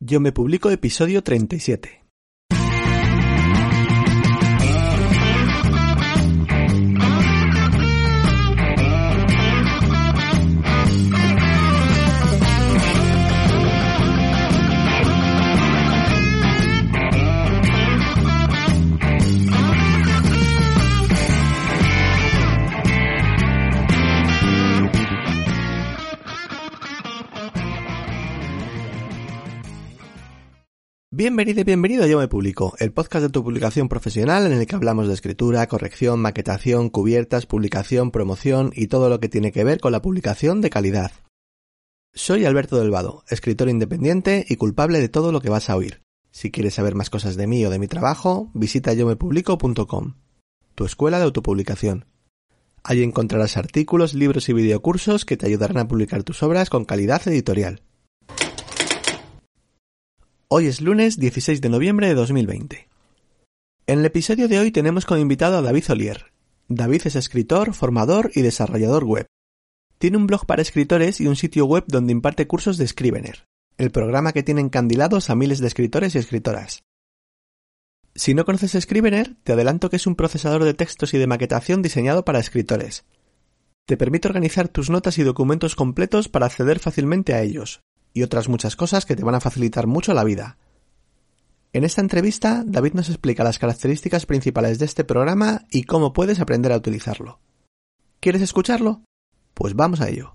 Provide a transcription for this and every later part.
Yo me publico episodio 37. Bienvenido y bienvenido a Yo Me Publico, el podcast de tu publicación profesional en el que hablamos de escritura, corrección, maquetación, cubiertas, publicación, promoción y todo lo que tiene que ver con la publicación de calidad. Soy Alberto Delvado, escritor independiente y culpable de todo lo que vas a oír. Si quieres saber más cosas de mí o de mi trabajo, visita yomepublico.com, tu escuela de autopublicación. Allí encontrarás artículos, libros y videocursos que te ayudarán a publicar tus obras con calidad editorial. Hoy es lunes 16 de noviembre de 2020. En el episodio de hoy tenemos como invitado a David Olier. David es escritor, formador y desarrollador web. Tiene un blog para escritores y un sitio web donde imparte cursos de Scrivener, el programa que tiene encandilados a miles de escritores y escritoras. Si no conoces Scrivener, te adelanto que es un procesador de textos y de maquetación diseñado para escritores. Te permite organizar tus notas y documentos completos para acceder fácilmente a ellos, y otras muchas cosas que te van a facilitar mucho la vida. En esta entrevista, David nos explica las características principales de este programa y cómo puedes aprender a utilizarlo. ¿Quieres escucharlo? Pues vamos a ello.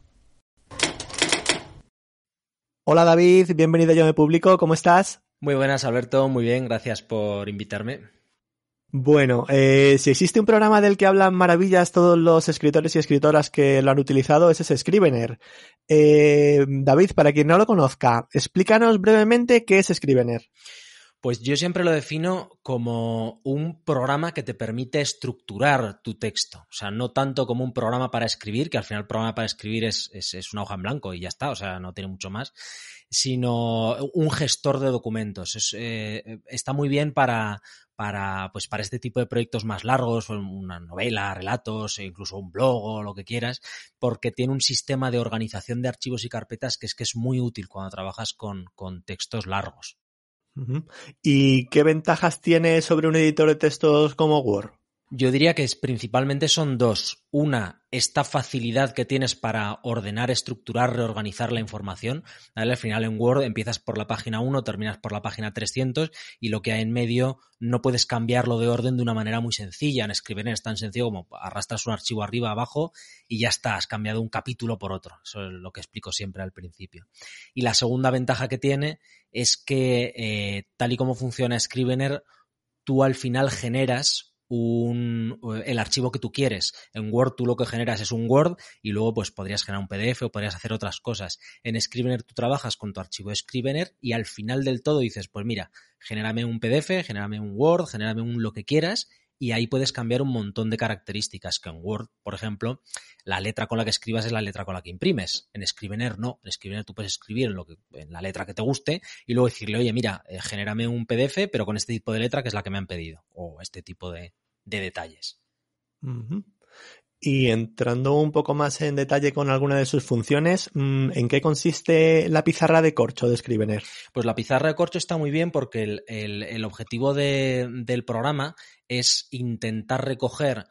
Hola David, bienvenido a Yo Me Publico, ¿cómo estás? Muy buenas Alberto, muy bien, gracias por invitarme. Bueno, eh, si existe un programa del que hablan maravillas todos los escritores y escritoras que lo han utilizado, ese es Scrivener. Eh, David, para quien no lo conozca, explícanos brevemente qué es Scrivener. Pues yo siempre lo defino como un programa que te permite estructurar tu texto. O sea, no tanto como un programa para escribir, que al final el programa para escribir es, es, una hoja en blanco y ya está, o sea, no tiene mucho más, sino un gestor de documentos. Eh, está muy bien para, para, pues para este tipo de proyectos más largos, una novela, relatos, e incluso un blog o lo que quieras, porque tiene un sistema de organización de archivos y carpetas que es que es muy útil cuando trabajas con, con textos largos. ¿Y qué ventajas tiene sobre un editor de textos como Word? Yo diría que es, principalmente son dos. Una, esta facilidad que tienes para ordenar, estructurar, reorganizar la información. Al final en Word empiezas por la página 1, terminas por la página 300 y lo que hay en medio no puedes cambiarlo de orden de una manera muy sencilla. En Scrivener es tan sencillo como arrastras un archivo arriba, abajo y ya está, has cambiado un capítulo por otro. Eso es lo que explico siempre al principio. Y la segunda ventaja que tiene es que eh, tal y como funciona Scrivener, tú al final generas un, el archivo que tú quieres. En Word tú lo que generas es un Word y luego pues podrías generar un PDF o podrías hacer otras cosas. En Scrivener tú trabajas con tu archivo Scrivener y al final del todo dices, pues mira, genérame un PDF, genérame un Word, genérame un lo que quieras y ahí puedes cambiar un montón de características que en Word, por ejemplo, la letra con la que escribas es la letra con la que imprimes. En Scrivener no, en Scrivener tú puedes escribir en, lo que, en la letra que te guste y luego decirle, oye, mira, eh, genérame un PDF pero con este tipo de letra que es la que me han pedido o este tipo de, de detalles. Y entrando un poco más en detalle con alguna de sus funciones, mm, ¿en qué consiste la pizarra de corcho de Scrivener? Pues la pizarra de corcho está muy bien porque el, objetivo del programa es intentar recoger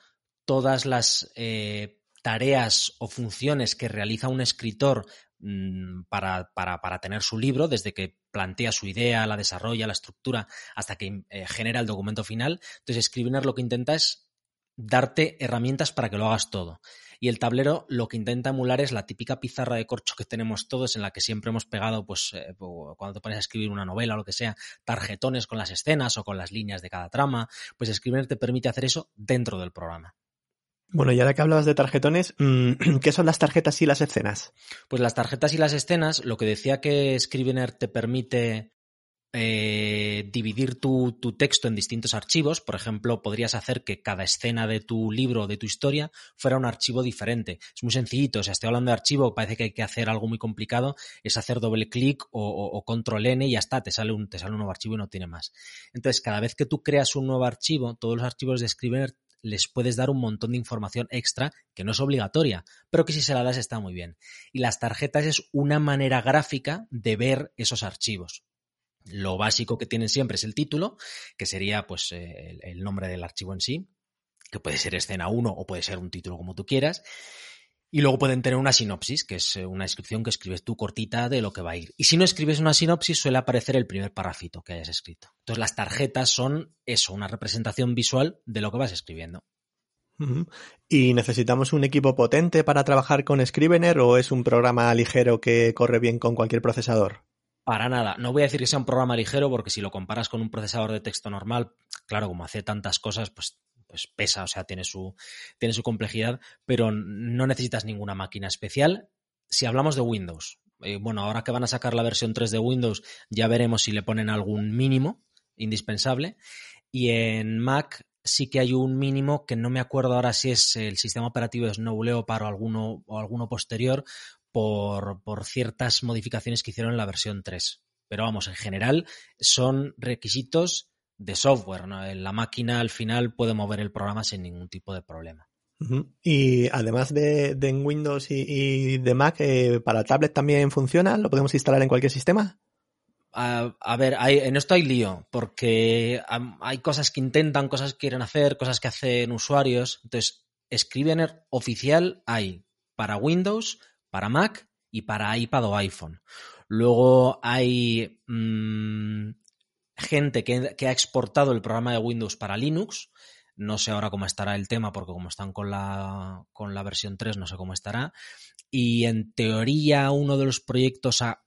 todas las eh, tareas o funciones que realiza un escritor mm, para, para, tener su libro, desde que plantea su idea, la desarrolla, la estructura, hasta que eh, genera el documento final. Entonces, Scrivener lo que intenta es darte herramientas para que lo hagas todo. Y el tablero lo que intenta emular es la típica pizarra de corcho que tenemos todos, en la que siempre hemos pegado, pues, eh, cuando te pones a escribir una novela o lo que sea, tarjetones con las escenas o con las líneas de cada trama. Pues Scrivener te permite hacer eso dentro del programa. Bueno, y ahora que hablabas de tarjetones, mm, ¿qué son las tarjetas y las escenas? Pues las tarjetas y las escenas, lo que decía que Scrivener te permite eh, dividir tu, texto en distintos archivos. Por ejemplo, podrías hacer que cada escena de tu libro o de tu historia fuera un archivo diferente. Es muy sencillito. O sea, estoy hablando de archivo, parece que hay que hacer algo muy complicado. Es hacer doble clic o, o, o, control N y ya está, te sale, un, te sale un nuevo archivo y no tiene más. Entonces, cada vez que tú creas un nuevo archivo, todos los archivos de Scrivener les puedes dar un montón de información extra que no es obligatoria, pero que si se la das está muy bien. Y las tarjetas es una manera gráfica de ver esos archivos. Lo básico que tienen siempre es el título, que sería pues el, el nombre del archivo en sí, que puede ser escena 1 o puede ser un título como tú quieras. Y luego pueden tener una sinopsis, que es una descripción que escribes tú cortita de lo que va a ir. Y si no escribes una sinopsis, suele aparecer el primer parrafito que hayas escrito. Entonces las tarjetas son eso, una representación visual de lo que vas escribiendo. ¿Y necesitamos un equipo potente para trabajar con Scrivener o es un programa ligero que corre bien con cualquier procesador? Para nada. No voy a decir que sea un programa ligero porque si lo comparas con un procesador de texto normal, claro, como hace tantas cosas, pues pues pesa, o sea, tiene su, tiene su complejidad, pero no necesitas ninguna máquina especial. Si hablamos de Windows, eh, bueno, ahora que van a sacar la versión 3 de Windows, ya veremos si le ponen algún mínimo indispensable. Y en Mac sí que hay un mínimo que no me acuerdo ahora si es el sistema operativo de Snow Leopard o alguno, o alguno posterior por, por ciertas modificaciones que hicieron en la versión 3. Pero vamos, en general son requisitos de software. ¿no? La máquina al final puede mover el programa sin ningún tipo de problema. Uh -huh. Y además de, de en Windows y, y de Mac, eh, ¿para tablet también funciona? ¿Lo podemos instalar en cualquier sistema? A, a, ver, hay, en esto hay lío, porque hay cosas que intentan, cosas que quieren hacer, cosas que hacen usuarios. Entonces, Scrivener oficial hay para Windows, para Mac y para iPad o iPhone. Luego hay mmm, gente que, que, ha exportado el programa de Windows para Linux. No sé ahora cómo estará el tema, porque como están con la, con la versión 3, no sé cómo estará. Y en teoría, uno de los proyectos a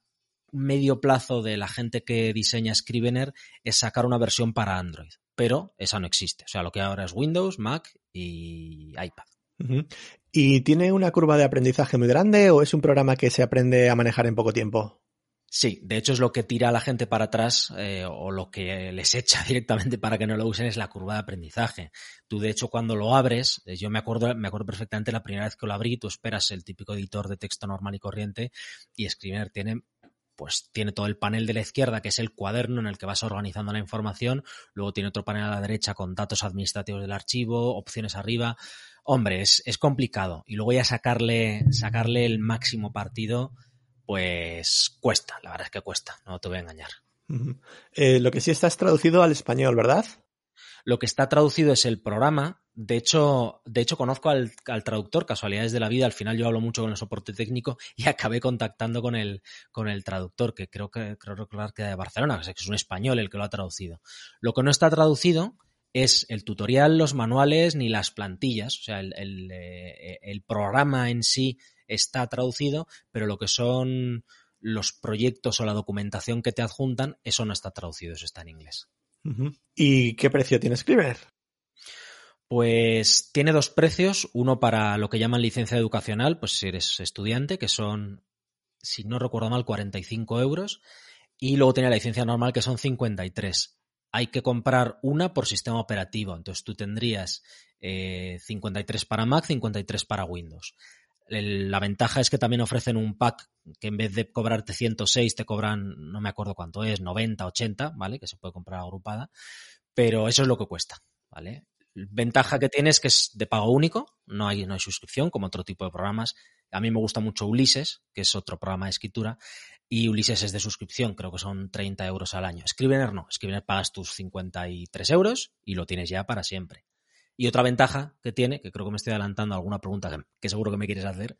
medio plazo de la gente que diseña Scrivener es sacar una versión para Android. Pero esa no existe. O sea, lo que ahora es Windows, Mac y iPad. ¿Y tiene una curva de aprendizaje muy grande o es un programa que se aprende a manejar en poco tiempo? Sí, de hecho es lo que tira a la gente para atrás eh, o lo que les echa directamente para que no lo usen es la curva de aprendizaje. Tú de hecho cuando lo abres, eh, yo me acuerdo, me acuerdo perfectamente la primera vez que lo abrí, tú esperas el típico editor de texto normal y corriente y Scrivener tiene pues tiene todo el panel de la izquierda, que es el cuaderno en el que vas organizando la información, luego tiene otro panel a la derecha con datos administrativos del archivo, opciones arriba. Hombre, es, es complicado. Y luego ya sacarle, sacarle el máximo partido, pues cuesta, la verdad es que cuesta, no te voy a engañar. Uh -huh. eh, lo que sí está es traducido al español, ¿verdad? Lo que está traducido es el programa. De hecho, de hecho conozco al, al, traductor, casualidades de la vida. Al final yo hablo mucho con el soporte técnico y acabé contactando con el, con el traductor, que creo que creo recordar que de Barcelona, que es un español el que lo ha traducido. Lo que no está traducido es el tutorial, los manuales ni las plantillas. O sea, el, el, eh, el programa en sí está traducido, pero lo que son los proyectos o la documentación que te adjuntan, eso no está traducido, eso está en inglés. ¿Y qué precio tiene Scrivener? Pues tiene dos precios, uno para lo que llaman licencia educacional, pues si eres estudiante, que son, si no recuerdo mal, 45 euros, y luego tiene la licencia normal, que son 53. Hay que comprar una por sistema operativo, entonces tú tendrías eh, 53 para Mac, 53 para Windows. La ventaja es que también ofrecen un pack que en vez de cobrarte 106 te cobran, no me acuerdo cuánto es, 90, 80, ¿vale? Que se puede comprar agrupada, pero eso es lo que cuesta, ¿vale? Ventaja que tiene es que es de pago único, no hay, no hay suscripción como otro tipo de programas. A mí me gusta mucho Ulises, que es otro programa de escritura, y Ulises es de suscripción, creo que son 30 euros al año. Scrivener no, Scrivener pagas tus 53 euros y lo tienes ya para siempre. Y otra ventaja que tiene, que creo que me estoy adelantando a alguna pregunta que, seguro que me quieres hacer,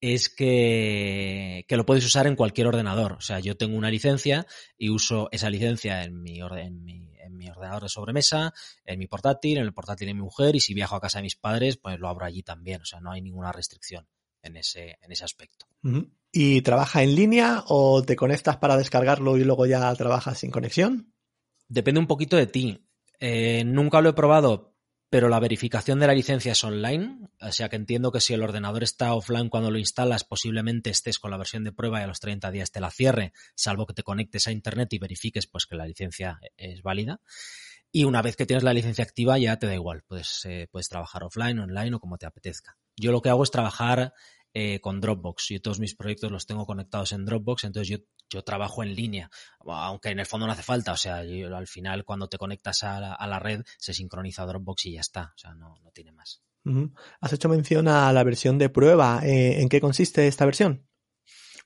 es que, lo puedes usar en cualquier ordenador. O sea, yo tengo una licencia y uso esa licencia en mi, en mi, en mi ordenador de sobremesa, en mi portátil, en el portátil de mi mujer y si viajo a casa de mis padres, pues lo abro allí también. O sea, no hay ninguna restricción en ese, en ese aspecto. ¿Y trabaja en línea o te conectas para descargarlo y luego ya trabajas sin conexión? Depende un poquito de ti. Eh, nunca lo he probado pero la verificación de la licencia es online, o sea que entiendo que si el ordenador está offline cuando lo instalas, posiblemente estés con la versión de prueba y a los 30 días te la cierre, salvo que te conectes a internet y verifiques pues que la licencia es válida. Y una vez que tienes la licencia activa ya te da igual, puedes, eh, puedes trabajar offline, online o como te apetezca. Yo lo que hago es trabajar eh, con Dropbox. Yo todos mis proyectos los tengo conectados en Dropbox, entonces yo, yo trabajo en línea, aunque en el fondo no hace falta. O sea, al final cuando te conectas a la, red se sincroniza Dropbox y ya está. O sea, no, no tiene más. Has hecho mención a la versión de prueba. Eh, ¿En qué consiste esta versión?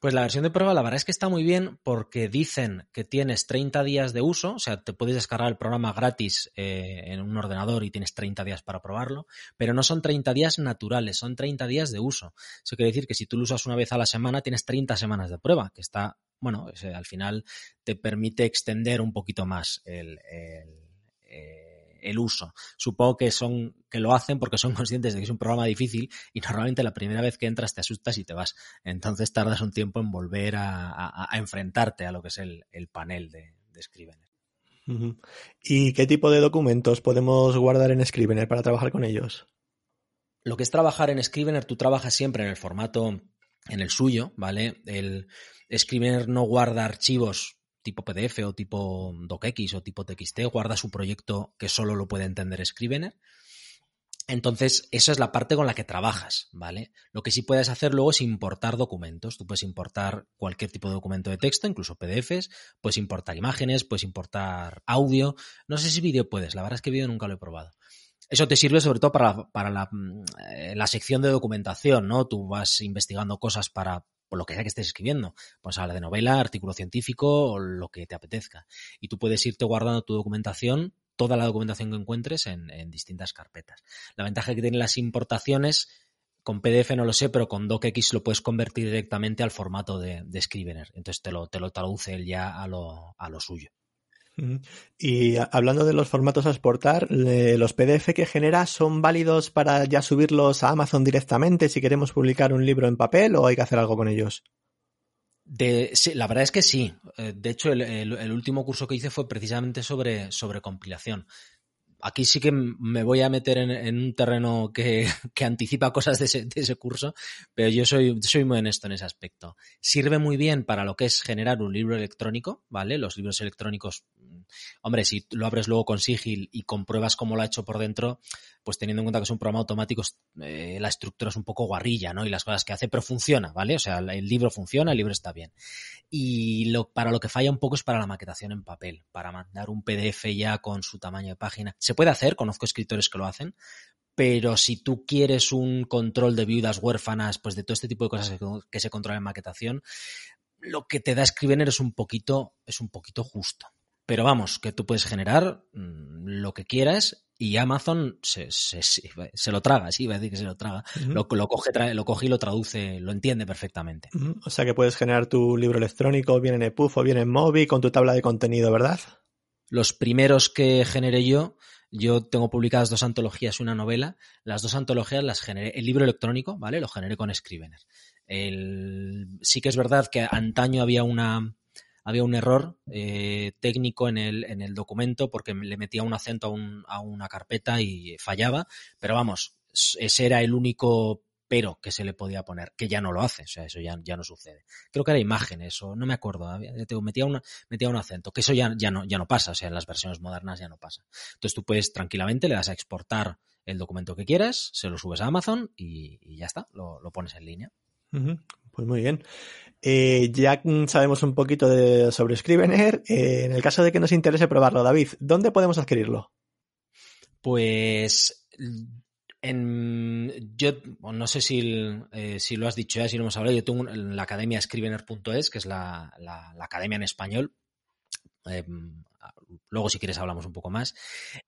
Pues la versión de prueba la verdad es que está muy bien porque dicen que tienes 30 días de uso, o sea, te puedes descargar el programa gratis eh, en un ordenador y tienes 30 días para probarlo, pero no son 30 días naturales, son 30 días de uso. Eso quiere decir que si tú lo usas una vez a la semana, tienes 30 semanas de prueba, que está, bueno, al final te permite extender un poquito más el, eh, el uso. Supongo que son, que lo hacen porque son conscientes de que es un programa difícil y normalmente la primera vez que entras te asustas y te vas. Entonces tardas un tiempo en volver a, enfrentarte a lo que es el, panel de, Scrivener. ¿Y qué tipo de documentos podemos guardar en Scrivener para trabajar con ellos? Lo que es trabajar en Scrivener, tú trabajas siempre en el formato, en el suyo, ¿vale? El Scrivener no guarda archivos tipo PDF o tipo docx o tipo TXT, guarda su proyecto que solo lo puede entender Scrivener. Entonces, esa es la parte con la que trabajas, ¿vale? Lo que sí puedes hacer luego es importar documentos. Tú puedes importar cualquier tipo de documento de texto, incluso PDFs, puedes importar imágenes, puedes importar audio. No sé si vídeo puedes, la verdad es que vídeo nunca lo he probado. Eso te sirve sobre todo para, para la, mm, eh, la, sección de documentación, ¿no? Tú vas investigando cosas para por lo que sea que estés escribiendo. Pues habla de novela, artículo científico o lo que te apetezca. Y tú puedes irte guardando tu documentación, toda la documentación que encuentres en, distintas carpetas. La ventaja que tienen las importaciones con PDF no lo sé, pero con DocX lo puedes convertir directamente al formato de, de Scrivener. Entonces te lo, te lo traduce él ya a lo, a lo suyo. Y hablando de los formatos a exportar, ¿los PDF que genera son válidos para ya subirlos a Amazon directamente si queremos publicar un libro en papel o hay que hacer algo con ellos? De, la verdad es que sí. Eh, de hecho, el, último curso que hice fue precisamente sobre, sobre compilación aquí sí que me voy a meter en, un terreno que, anticipa cosas de ese, curso, pero yo soy, soy muy honesto en ese aspecto. Sirve muy bien para lo que es generar un libro electrónico, ¿vale? Los libros electrónicos, mm, hombre, si lo abres luego con Sigil y compruebas cómo lo ha hecho por dentro, pues teniendo en cuenta que es un programa automático, eh, la estructura es un poco guarrilla, ¿no? Y las cosas que hace, pero funciona, ¿vale? O sea, el libro funciona, el libro está bien. Y para lo que falla un poco es para la maquetación en papel, para mandar un PDF ya con su tamaño de página. Puede hacer, conozco escritores que lo hacen, pero si tú quieres un control de viudas huérfanas, pues de todo este tipo de cosas que, se controlan en maquetación, lo que te da Scrivener es un poquito, es un poquito justo. Pero vamos, que tú puedes generar mm, lo que quieras y Amazon se, lo traga, sí, va a decir que se lo traga. lo, coge, lo coge y lo traduce, lo entiende perfectamente. O sea que puedes generar tu libro electrónico bien en EPUB o bien en Mobi con tu tabla de contenido, ¿verdad? Los primeros que generé yo, yo tengo publicadas dos antologías y una novela. Las dos antologías las generé, el libro electrónico, ¿vale? Lo generé con Scrivener. sí que es verdad que antaño había una, había un error eh, técnico en el, en el documento porque le metía un acento a, una carpeta y fallaba, pero vamos, ese era el único pero que se le podía poner, que ya no lo hace, o sea, eso ya, ya no sucede. Creo que era imágenes, o no me acuerdo, metía, una, metía un acento, que eso ya, ya, no, ya no pasa, o sea, en las versiones modernas ya no pasa. Entonces tú puedes tranquilamente, le das a exportar el documento que quieras, se lo subes a Amazon y, ya está, lo, pones en línea. Pues muy bien. Eh, ya sabemos un poquito sobre Scrivener. Eh, en el caso de que nos interese probarlo, David, ¿dónde podemos adquirirlo? Pues en, yo no sé si, eh, si lo has dicho ya, si lo hemos hablado. Yo tengo la academia scrivener.es, que es la, la, academia en español. luego, si quieres, hablamos un poco más.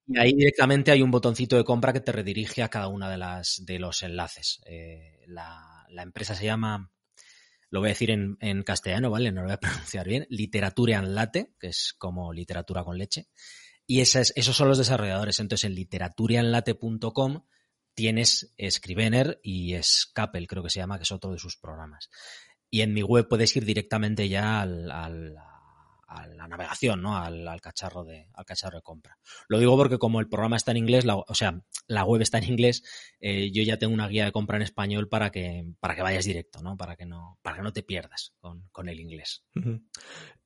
Y ahí directamente hay un botoncito de compra que te redirige a cada una de de los enlaces. la, la empresa se llama lo voy a decir en, castellano, ¿vale? No lo voy a pronunciar bien, Literatura en Late, que es como literatura con leche. Y esos son los desarrolladores. Entonces, en literaturianlate.com tienes Scrivener y Scapel, creo que se llama, que es otro de sus programas. Y en mi web puedes ir directamente ya al, la navegación, ¿no? Al, cacharro de, al cacharro de compra. Lo digo porque como el programa está en inglés, o sea, la web está en inglés, eh, yo ya tengo una guía de compra en español para que, para que vayas directo, ¿no? Para que no, para que no te pierdas con, el inglés.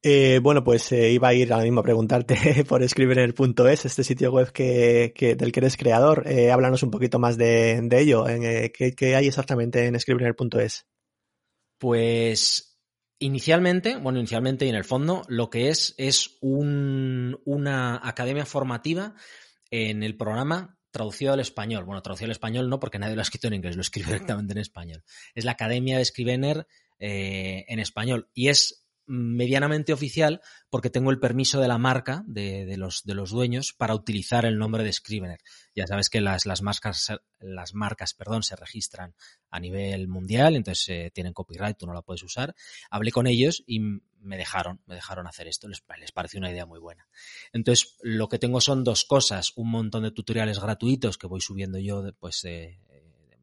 Eh, bueno, pues eh, iba a ir ahora mismo a preguntarte por Scrivener.es, este sitio web que, del que eres creador. háblanos un poquito más de, ello. ¿qué, ¿qué, hay exactamente en Scrivener.es? Pues Inicialmente, bueno, inicialmente y en el fondo, lo que es es una academia formativa en el programa traducido al español. Bueno, traducido al español no, porque nadie lo ha escrito en inglés, lo escribe directamente en español. Es la Academia de Scrivener eh, en español. Y es medianamente oficial porque tengo el permiso de la marca, de, los, de los dueños, para utilizar el nombre de Scrivener. Ya sabes que las, las, marcas, las marcas perdón, se registran a nivel mundial, entonces eh, tienen copyright, tú no la puedes usar. Hablé con ellos y me dejaron, me dejaron hacer esto, les, les pareció una idea muy buena. Entonces, lo que tengo son dos cosas, un montón de tutoriales gratuitos que voy subiendo yo pues,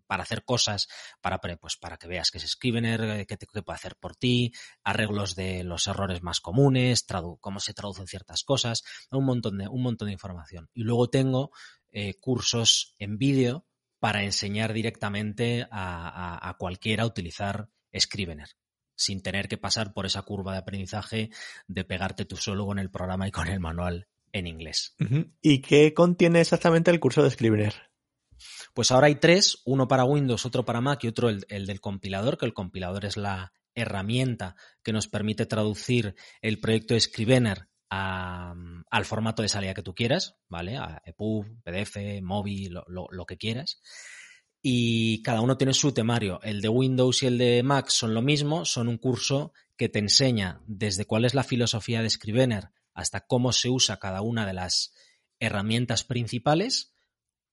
para hacer cosas, para, pues, para que veas que es Scrivener, eh, qué, puede hacer por ti, arreglos de los errores más comunes, cómo se traducen ciertas cosas, un montón de, un montón de información. Y luego tengo eh, cursos en vídeo para enseñar directamente a, a, cualquiera a utilizar Scrivener sin tener que pasar por esa curva de aprendizaje de pegarte tú solo con el programa y con el manual en inglés. ¿Y qué contiene exactamente el curso de Scrivener? Pues ahora hay tres, uno para Windows, otro para Mac y otro el, del compilador, que el compilador es la herramienta que nos permite traducir el proyecto Scrivener al formato de salida que tú quieras, ¿vale? A EPUB, PDF, móvil, lo, lo, que quieras. Y cada uno tiene su temario. El de Windows y el de Mac son lo mismo, son un curso que te enseña desde cuál es la filosofía de Scrivener hasta cómo se usa cada una de las herramientas principales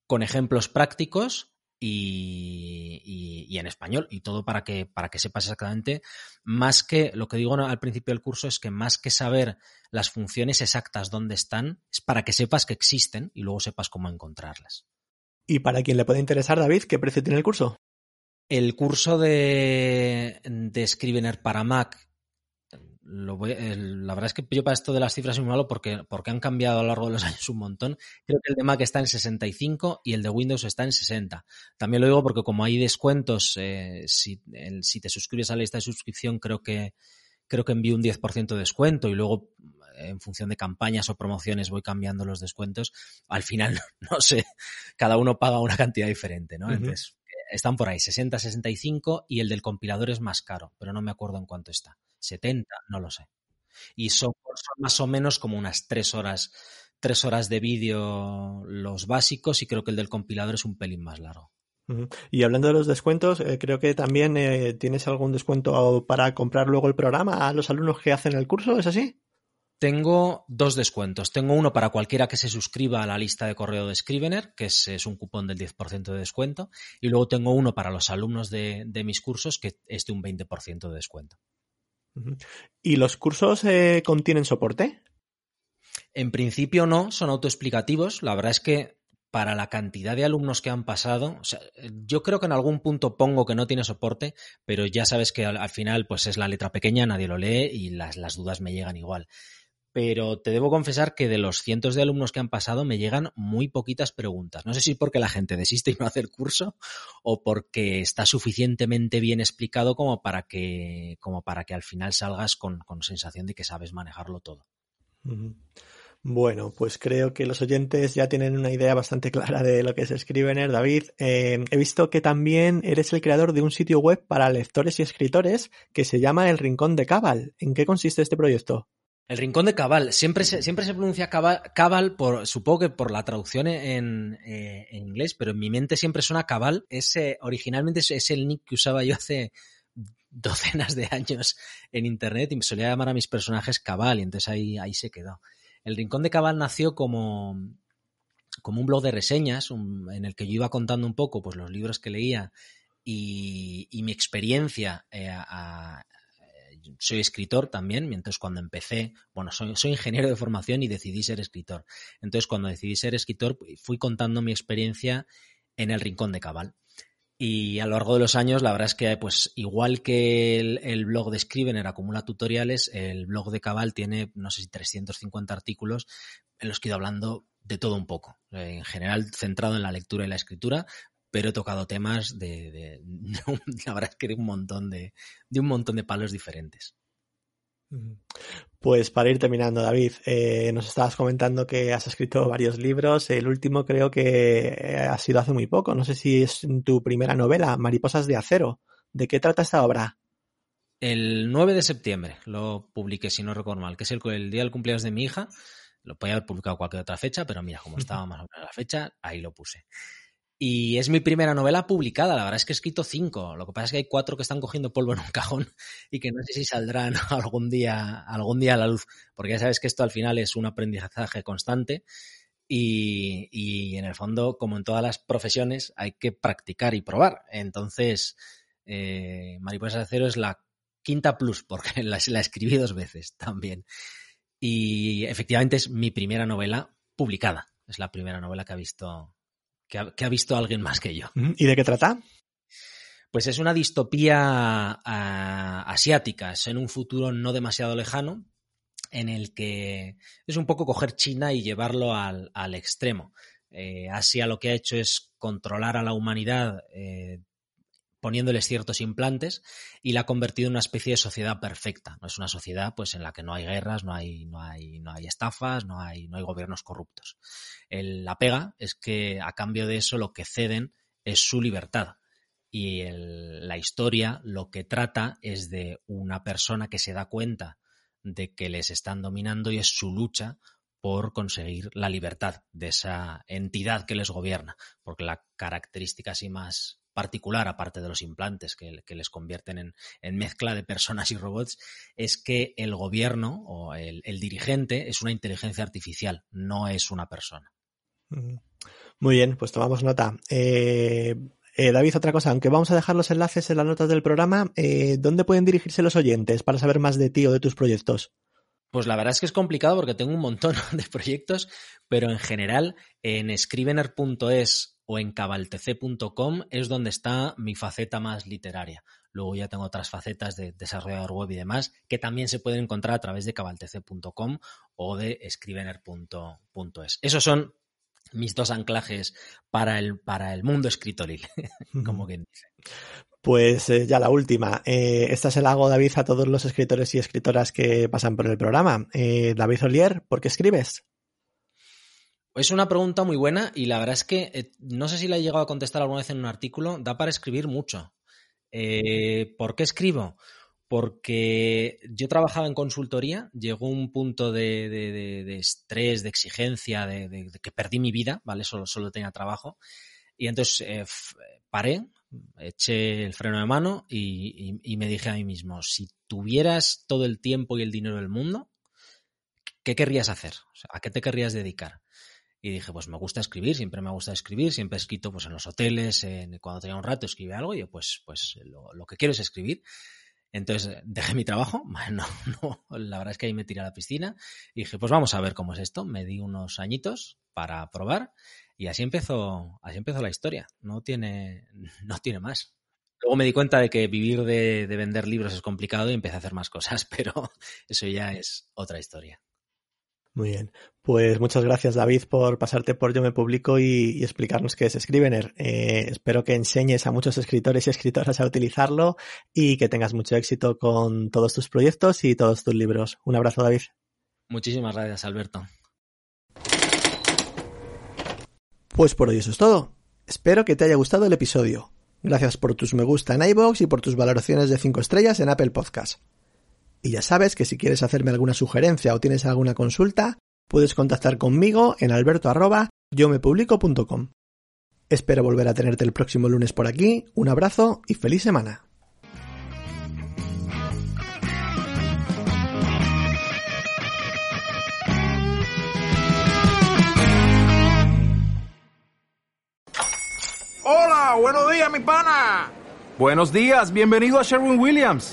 con ejemplos prácticos y, en español y todo para que, para que sepas exactamente, más que, lo que digo al principio del curso es que más que saber las funciones exactas dónde están, es para que sepas que existen y luego sepas cómo encontrarlas. Y para quien le puede interesar, David, ¿qué precio tiene el curso? El curso de, de Scrivener para Mac la verdad es que yo para esto de las cifras soy muy malo porque, porque han cambiado a lo largo de los años un montón. Creo que el de Mac está en 65 y el de Windows está en 60. También lo digo porque como hay descuentos, eh, si, si, te suscribes a la lista de suscripción, creo que, creo que envío un 10% de descuento y luego en función de campañas o promociones voy cambiando los descuentos. Al final, no sé, cada uno paga una cantidad diferente, ¿no? Entonces, están por ahí, 60, 65 y el del compilador es más caro, pero no me acuerdo en cuánto está. 70, no lo sé. Y son, más o menos como unas tres horas, tres horas de vídeo los básicos y creo que el del compilador es un pelín más largo. Y hablando de los descuentos, eh, creo que también eh, tienes algún descuento para comprar luego el programa a los alumnos que hacen el curso, ¿es así? Tengo dos descuentos. Tengo uno para cualquiera que se suscriba a la lista de correo de Scrivener, que es, un cupón del 10% de descuento. Y luego tengo uno para los alumnos de, mis cursos, que es de un 20% de descuento. ¿Y los cursos eh, contienen soporte? En principio no, son autoexplicativos. La verdad es que para la cantidad de alumnos que han pasado, yo creo que en algún punto pongo que no tiene soporte, pero ya sabes que al, final pues es la letra pequeña, nadie lo lee y las, las dudas me llegan igual pero te debo confesar que de los cientos de alumnos que han pasado me llegan muy poquitas preguntas. No sé si porque la gente desiste y no hace el curso o porque está suficientemente bien explicado como para que, como para que al final salgas con, sensación de que sabes manejarlo todo. Bueno, pues creo que los oyentes ya tienen una idea bastante clara de lo que es Scrivener, David. Eh, he visto que también eres el creador de un sitio web para lectores y escritores que se llama El Rincón de Cabal. ¿En qué consiste este proyecto? El rincón de Cabal. Siempre se, siempre se pronuncia Cabal, por, supongo que por la traducción en, eh, inglés, pero en mi mente siempre suena Cabal. Ese, originalmente es, el nick que usaba yo hace docenas de años en internet y me solía llamar a mis personajes Cabal y entonces ahí, ahí se quedó. El Rincón de Cabal nació como, como un blog de reseñas en el que yo iba contando un poco pues, los libros que leía y, mi experiencia eh, a, soy escritor también, mientras cuando empecé, bueno, soy, ingeniero de formación y decidí ser escritor. Entonces, cuando decidí ser escritor, fui contando mi experiencia en el Rincón de Cabal. Y a lo largo de los años, la verdad es que, pues, igual que el, blog de Scrivener acumula tutoriales, el blog de Cabal tiene, no sé si 350 artículos en los que he ido hablando de todo un poco. En general, centrado en la lectura y la escritura, pero he tocado temas de, la verdad es que de un montón de, de un montón de palos diferentes. Pues para ir terminando, David, eh, nos estabas comentando que has escrito varios libros. El último creo que eh, ha sido hace muy poco. No sé si es tu primera novela, Mariposas de Acero. ¿De qué trata esta obra? El 9 de septiembre lo publiqué, si no recuerdo mal, que es el, el día del cumpleaños de mi hija. Lo podía haber publicado cualquier otra fecha, pero mira, como estaba más o menos la fecha, ahí lo puse. Y es mi primera novela publicada, la verdad es que he escrito cinco. Lo que pasa es que hay cuatro que están cogiendo polvo en un cajón y que no sé si saldrán algún día, algún día a la luz, porque ya sabes que esto al final es un aprendizaje constante y, en el fondo, como en todas las profesiones, hay que practicar y probar. Entonces, eh, Mariposa de Cero es la quinta plus, porque la, la escribí dos veces también. Y efectivamente es mi primera novela publicada. Es la primera novela que ha visto que ha, visto alguien más que yo. ¿Y de qué trata? Pues es una distopía ah, asiática, es en un futuro no demasiado lejano, en el que es un poco coger China y llevarlo al, extremo. Eh, Asia lo que ha hecho es controlar a la humanidad eh, poniéndoles ciertos implantes y la ha convertido en una especie de sociedad perfecta. No es una sociedad pues en la que no hay guerras, no hay, no hay, no hay estafas, no hay, no hay gobiernos corruptos. la pega es que a cambio de eso lo que ceden es su libertad. Y la historia lo que trata es de una persona que se da cuenta de que les están dominando y es su lucha por conseguir la libertad de esa entidad que les gobierna, porque la característica así más, particular, aparte de los implantes que, les convierten en, mezcla de personas y robots, es que el gobierno o el, dirigente es una inteligencia artificial, no es una persona. Muy bien, pues tomamos nota. Eh, eh, David, otra cosa, aunque vamos a dejar los enlaces en las notas del programa, eh, ¿dónde pueden dirigirse los oyentes para saber más de ti o de tus proyectos? Pues la verdad es que es complicado porque tengo un montón de proyectos, pero en general en scrivener.es o en cabaltc.com es donde está mi faceta más literaria. Luego ya tengo otras facetas de desarrollador web y demás que también se pueden encontrar a través de cabaltc.com o de scrivener.es. Esos son mis dos anclajes para el, para el mundo escritoril, como quien dice. Pues eh, ya la última. Eh, esta se la hago, David, a todos los escritores y escritoras que pasan por el programa. Eh, David Olier, ¿por qué escribes? Es una pregunta muy buena y la verdad es que eh, no sé si la he llegado a contestar alguna vez en un artículo, da para escribir mucho. Eh, ¿Por qué escribo? Porque yo trabajaba en consultoría, llegó un punto de, estrés, de exigencia, de, que perdí mi vida, ¿vale? Solo, solo tenía trabajo. Y entonces eh, paré, eché el freno de mano y, me dije a mí mismo, si tuvieras todo el tiempo y el dinero del mundo, ¿qué querrías hacer? ¿A qué te querrías dedicar? Y dije, pues me gusta escribir, siempre me gusta escribir, siempre he escrito pues en los hoteles, en, cuando tenía un rato escribí algo y yo pues, pues lo, que quiero es escribir. Entonces dejé mi trabajo, no, no, la verdad es que ahí me tiré a la piscina y dije, pues vamos a ver cómo es esto. Me di unos añitos para probar y así empezó, así empezó la historia. No tiene, no tiene más. Luego me di cuenta de que vivir de vender libros es complicado y empecé a hacer más cosas, pero eso ya es otra historia. Muy bien. Pues muchas gracias, David, por pasarte por Yo Me Publico y, explicarnos qué es Scrivener. Eh, espero que enseñes a muchos escritores y escritoras a utilizarlo y que tengas mucho éxito con todos tus proyectos y todos tus libros. Un abrazo, David. Muchísimas gracias, Alberto. Pues por hoy eso es todo. Espero que te haya gustado el episodio. Gracias por tus me gusta en iBox y por tus valoraciones de 5 estrellas en Apple Podcast. Y ya sabes que si quieres hacerme alguna sugerencia o tienes alguna consulta, puedes contactar conmigo en alberto Espero volver a tenerte el próximo lunes por aquí. Un abrazo y feliz semana. Hola, buenos días, mi pana. Buenos días, bienvenido a Sherwin Williams.